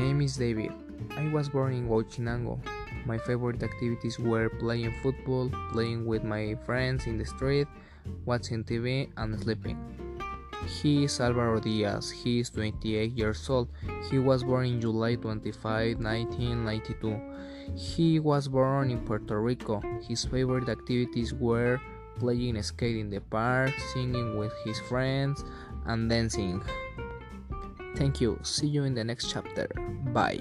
is David. I was born in Huachinango. My favorite activities were playing football, playing with my friends in the street, watching TV, and sleeping. He is Alvaro Diaz. He is 28 years old. He was born in July 25, 1992. He was born in Puerto Rico. His favorite activities were playing skate in the park, singing with his friends, and dancing. Thank you. See you in the next chapter. Bye.